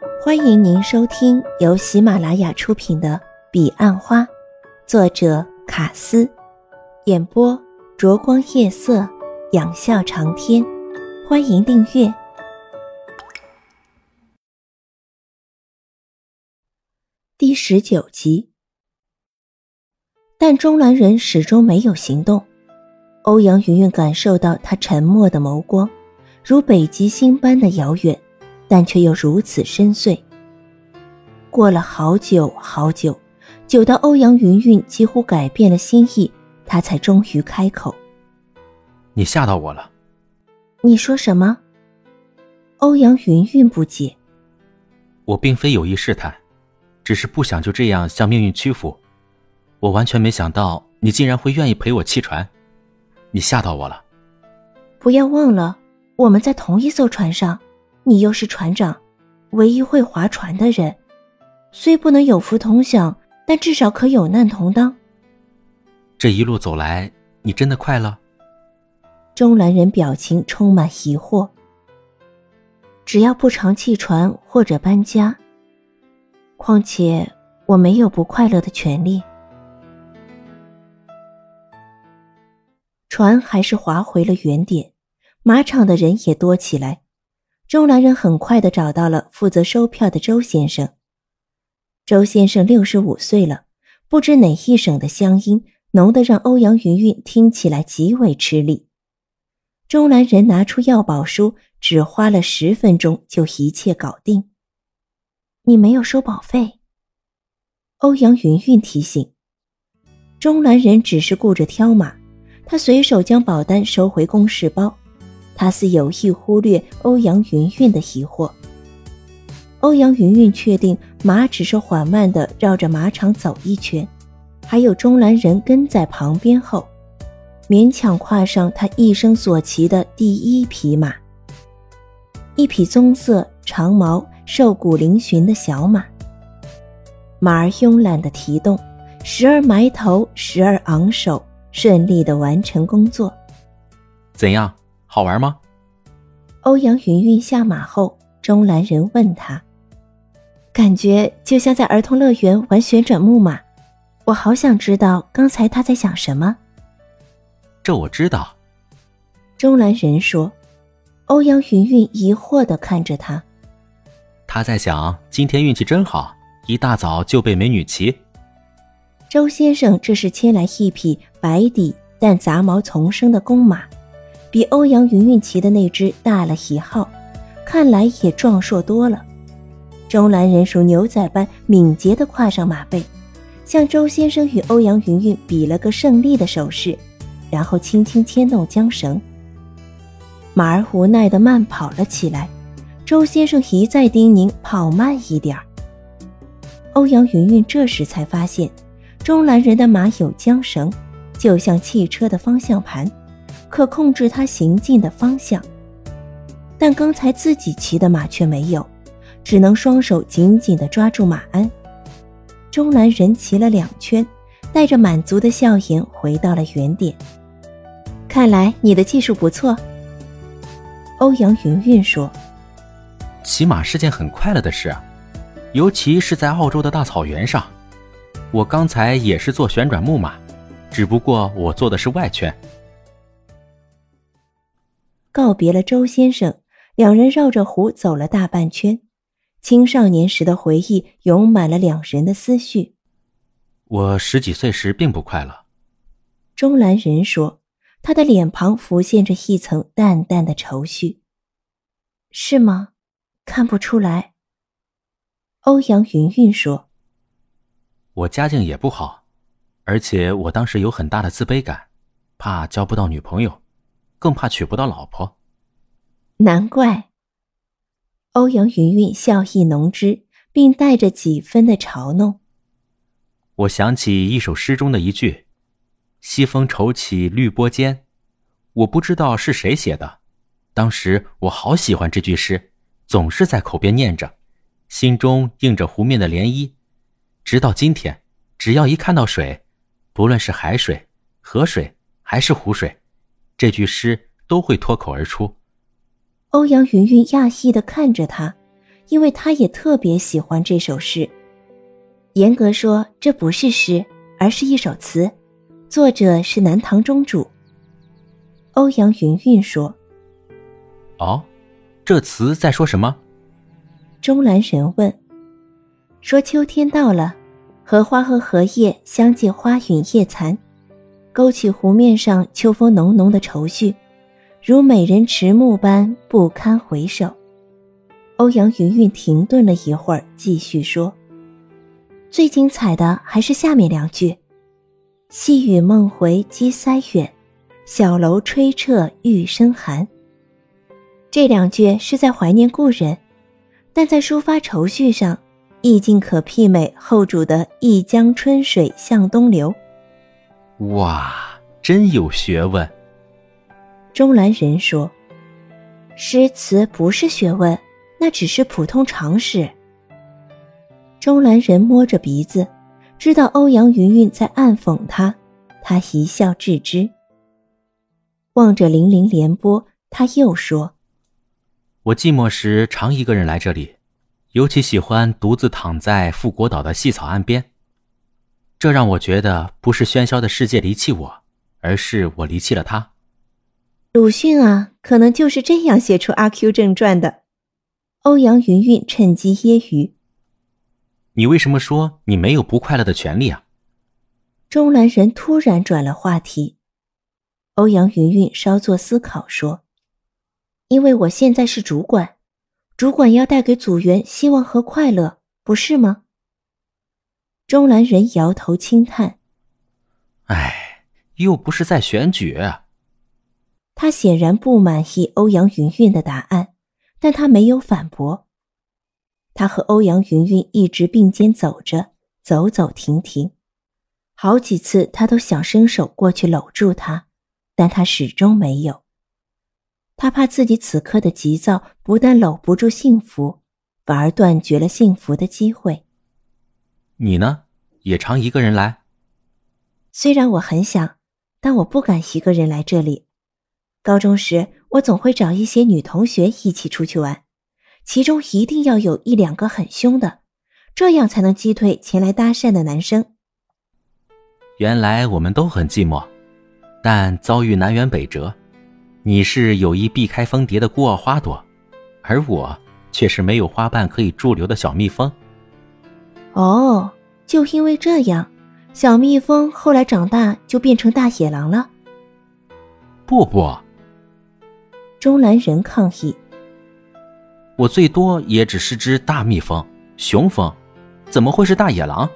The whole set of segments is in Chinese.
欢迎您收听由喜马拉雅出品的《彼岸花》，作者卡斯，演播灼光夜色，仰笑长天。欢迎订阅第十九集。但中兰人始终没有行动。欧阳云云感受到他沉默的眸光，如北极星般的遥远，但却又如此深邃。过了好久好久，久到欧阳云云几乎改变了心意，他才终于开口：“你吓到我了。”“你说什么？”欧阳云云不解。“我并非有意试探，只是不想就这样向命运屈服。”我完全没想到你竟然会愿意陪我弃船，你吓到我了。不要忘了，我们在同一艘船上，你又是船长，唯一会划船的人，虽不能有福同享，但至少可有难同当。这一路走来，你真的快乐？中兰人表情充满疑惑。只要不常弃船或者搬家，况且我没有不快乐的权利。船还是划回了原点，马场的人也多起来。钟兰人很快的找到了负责收票的周先生。周先生六十五岁了，不知哪一省的乡音，浓得让欧阳云云听起来极为吃力。钟兰人拿出要保书，只花了十分钟就一切搞定。你没有收保费？欧阳云云提醒。钟兰人只是顾着挑马。他随手将保单收回公事包，他似有意忽略欧阳云云的疑惑。欧阳云云确定马只是缓慢地绕着马场走一圈，还有钟兰人跟在旁边后，勉强跨上他一生所骑的第一匹马，一匹棕色长毛、瘦骨嶙峋的小马。马儿慵懒地提动，时而埋头，时而昂首。顺利的完成工作，怎样？好玩吗？欧阳云云下马后，钟兰人问他：“感觉就像在儿童乐园玩旋转木马，我好想知道刚才他在想什么。”这我知道。钟兰人说。欧阳云云疑惑的看着他，他在想今天运气真好，一大早就被美女骑。周先生这是牵来一匹白底但杂毛丛生的公马，比欧阳云云骑的那只大了一号，看来也壮硕多了。钟兰人如牛仔般敏捷地跨上马背，向周先生与欧阳云云比了个胜利的手势，然后轻轻牵动缰绳。马儿无奈地慢跑了起来。周先生一再叮咛跑慢一点儿。欧阳云云这时才发现。钟兰人的马有缰绳，就像汽车的方向盘，可控制它行进的方向。但刚才自己骑的马却没有，只能双手紧紧地抓住马鞍。钟南人骑了两圈，带着满足的笑颜回到了原点。看来你的技术不错，欧阳云云说。骑马是件很快乐的事，尤其是在澳洲的大草原上。我刚才也是坐旋转木马，只不过我坐的是外圈。告别了周先生，两人绕着湖走了大半圈，青少年时的回忆涌满了两人的思绪。我十几岁时并不快乐，钟兰仁说，他的脸庞浮现着一层淡淡的愁绪。是吗？看不出来。欧阳云云说。我家境也不好，而且我当时有很大的自卑感，怕交不到女朋友，更怕娶不到老婆。难怪。欧阳云云笑意浓之，并带着几分的嘲弄。我想起一首诗中的一句：“西风愁起绿波间。”我不知道是谁写的，当时我好喜欢这句诗，总是在口边念着，心中映着湖面的涟漪。直到今天，只要一看到水，不论是海水、河水还是湖水，这句诗都会脱口而出。欧阳云云讶异的看着他，因为他也特别喜欢这首诗。严格说，这不是诗，而是一首词，作者是南唐中主。欧阳云云说：“哦，这词在说什么？”钟兰神问：“说秋天到了，荷花和荷叶相继花陨叶残，勾起湖面上秋风浓浓的愁绪，如美人迟暮般不堪回首。”欧阳云韵停顿了一会儿，继续说：“最精彩的还是下面两句：‘细雨梦回鸡塞远，小楼吹彻玉笙寒。’这两句是在怀念故人，但在抒发愁绪上，意境可媲美后主的‘一江春水向东流’。哇，真有学问！”钟兰人说：“诗词不是学问。”那只是普通常识。钟兰人摸着鼻子，知道欧阳云云在暗讽他，他一笑置之。望着粼粼涟波，他又说：“我寂寞时常一个人来这里，尤其喜欢独自躺在富国岛的细草岸边。这让我觉得，不是喧嚣的世界离弃我，而是我离弃了他。”鲁迅啊，可能就是这样写出《阿 Q 正传》的。欧阳云云趁机揶揄：“你为什么说你没有不快乐的权利啊？”钟兰人突然转了话题。欧阳云云稍作思考说：“因为我现在是主管，主管要带给组员希望和快乐，不是吗？”钟兰人摇头轻叹：“哎，又不是在选举。”他显然不满意欧阳云云的答案。但他没有反驳。他和欧阳云云一直并肩走着，走走停停，好几次他都想伸手过去搂住她，但他始终没有。他怕自己此刻的急躁不但搂不住幸福，反而断绝了幸福的机会。你呢，也常一个人来？虽然我很想，但我不敢一个人来这里。高中时。我总会找一些女同学一起出去玩，其中一定要有一两个很凶的，这样才能击退前来搭讪的男生。原来我们都很寂寞，但遭遇南辕北辙。你是有意避开蜂蝶的孤傲花朵，而我却是没有花瓣可以驻留的小蜜蜂。哦，就因为这样，小蜜蜂后来长大就变成大野狼了。不不。钟兰人抗议：“我最多也只是只大蜜蜂、雄蜂，怎么会是大野狼？”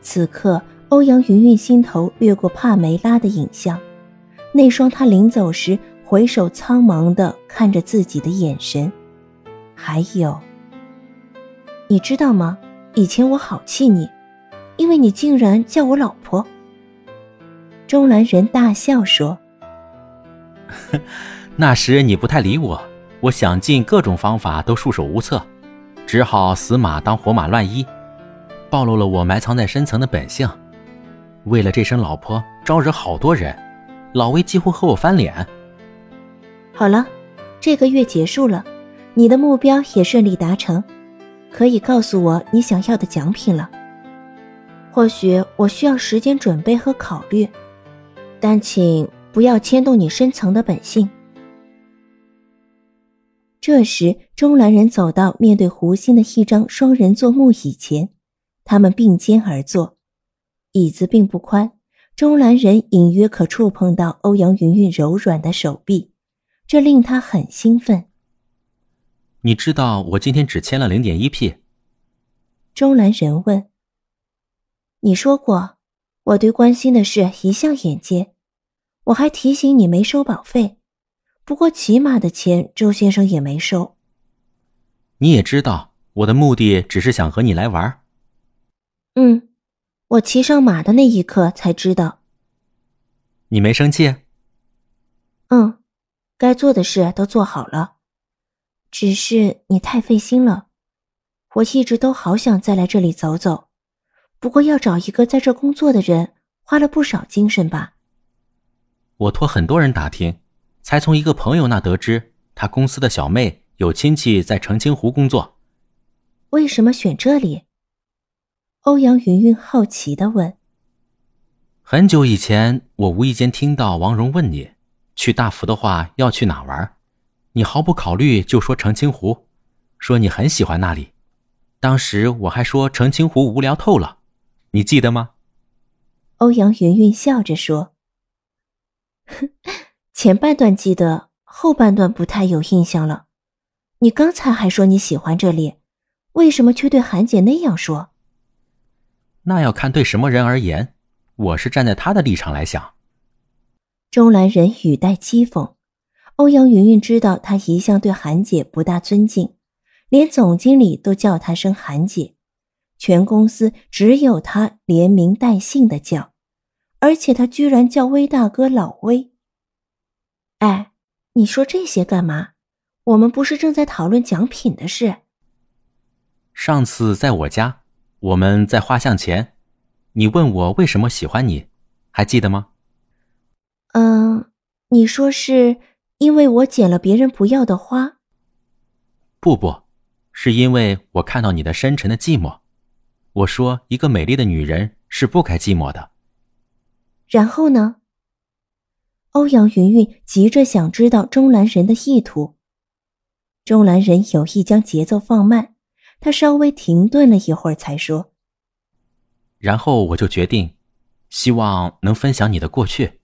此刻，欧阳云云心头掠过帕梅拉的影像，那双她临走时回首苍茫的看着自己的眼神，还有，你知道吗？以前我好气你，因为你竟然叫我老婆。钟兰人大笑说。那时你不太理我，我想尽各种方法都束手无策，只好死马当活马乱医，暴露了我埋藏在深层的本性。为了这声老婆，招惹好多人，老魏几乎和我翻脸。好了，这个月结束了，你的目标也顺利达成，可以告诉我你想要的奖品了。或许我需要时间准备和考虑，但请不要牵动你深层的本性。这时，中兰人走到面对胡心的一张双人座木椅前，他们并肩而坐，椅子并不宽，中兰人隐约可触碰到欧阳云云柔软的手臂，这令他很兴奋。你知道我今天只签了零点一 P。钟兰人问：“你说过，我对关心的事一向眼尖，我还提醒你没收保费。”不过骑马的钱，周先生也没收。你也知道，我的目的只是想和你来玩。嗯，我骑上马的那一刻才知道。你没生气？嗯，该做的事都做好了，只是你太费心了。我一直都好想再来这里走走，不过要找一个在这工作的人，花了不少精神吧。我托很多人打听。才从一个朋友那得知，他公司的小妹有亲戚在澄清湖工作。为什么选这里？欧阳云云好奇的问。很久以前，我无意间听到王蓉问你，去大福的话要去哪玩？你毫不考虑就说澄清湖，说你很喜欢那里。当时我还说澄清湖无聊透了，你记得吗？欧阳云云笑着说：“前半段记得，后半段不太有印象了。你刚才还说你喜欢这里。”为什么却对韩姐那样说？那要看对什么人而言。我是站在他的立场来想。钟兰人语带讥讽。欧阳云云知道他一向对韩姐不大尊敬，连总经理都叫她声韩姐，全公司只有他连名带姓的叫，而且他居然叫威大哥老威。哎，你说这些干嘛？我们不是正在讨论奖品的事？上次在我家，我们在画像前，你问我为什么喜欢你，还记得吗？嗯，你说是因为我捡了别人不要的花？不不，是因为我看到你的深沉的寂寞。我说，一个美丽的女人是不该寂寞的。然后呢？欧阳云云急着想知道钟兰人的意图。钟兰人有意将节奏放慢。他稍微停顿了一会儿，才说：“然后我就决定，希望能分享你的过去。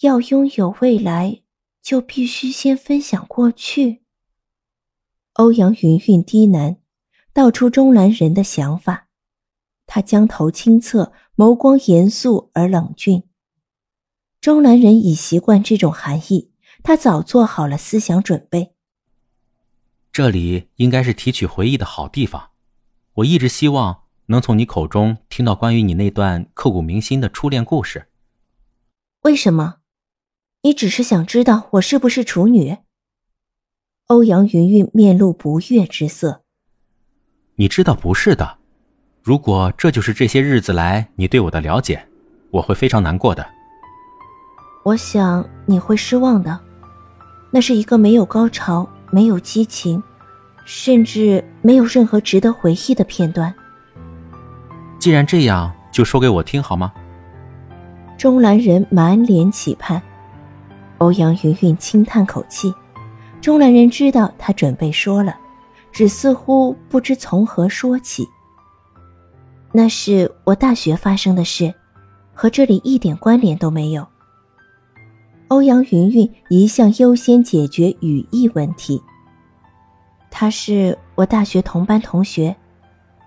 要拥有未来，就必须先分享过去。”欧阳云云低喃，道出钟兰人的想法。他将头轻侧，眸光严肃而冷峻。钟兰人已习惯这种含义，他早做好了思想准备。这里应该是提取回忆的好地方。我一直希望能从你口中听到关于你那段刻骨铭心的初恋故事。为什么？你只是想知道我是不是处女？欧阳云云面露不悦之色。你知道不是的。如果这就是这些日子来你对我的了解，我会非常难过的。我想你会失望的。那是一个没有高潮。没有激情，甚至没有任何值得回忆的片段。既然这样，就说给我听好吗？钟兰人满脸期盼，欧阳云云轻叹口气。中南人知道他准备说了，只似乎不知从何说起。那是我大学发生的事，和这里一点关联都没有。欧阳云云一向优先解决语义问题。他是我大学同班同学，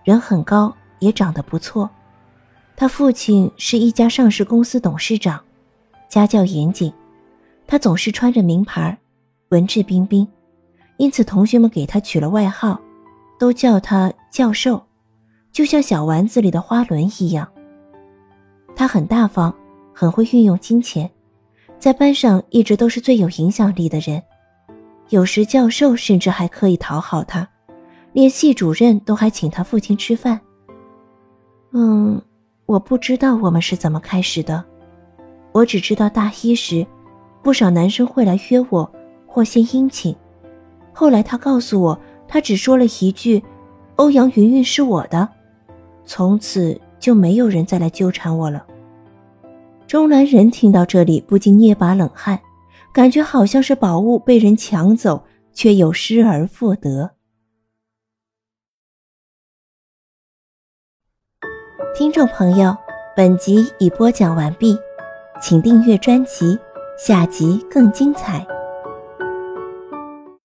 人很高，也长得不错。他父亲是一家上市公司董事长，家教严谨。他总是穿着名牌，文质彬彬，因此同学们给他取了外号，都叫他教授，就像小丸子里的花轮一样。他很大方，很会运用金钱。在班上一直都是最有影响力的人，有时教授甚至还刻意讨好他，连系主任都还请他父亲吃饭。嗯，我不知道我们是怎么开始的，我只知道大一时，不少男生会来约我或献殷勤。后来他告诉我，他只说了一句：“欧阳云云是我的。”从此就没有人再来纠缠我了。钟兰人听到这里，不禁捏把冷汗，感觉好像是宝物被人抢走，却又失而复得。听众朋友，本集已播讲完毕，请订阅专辑，下集更精彩。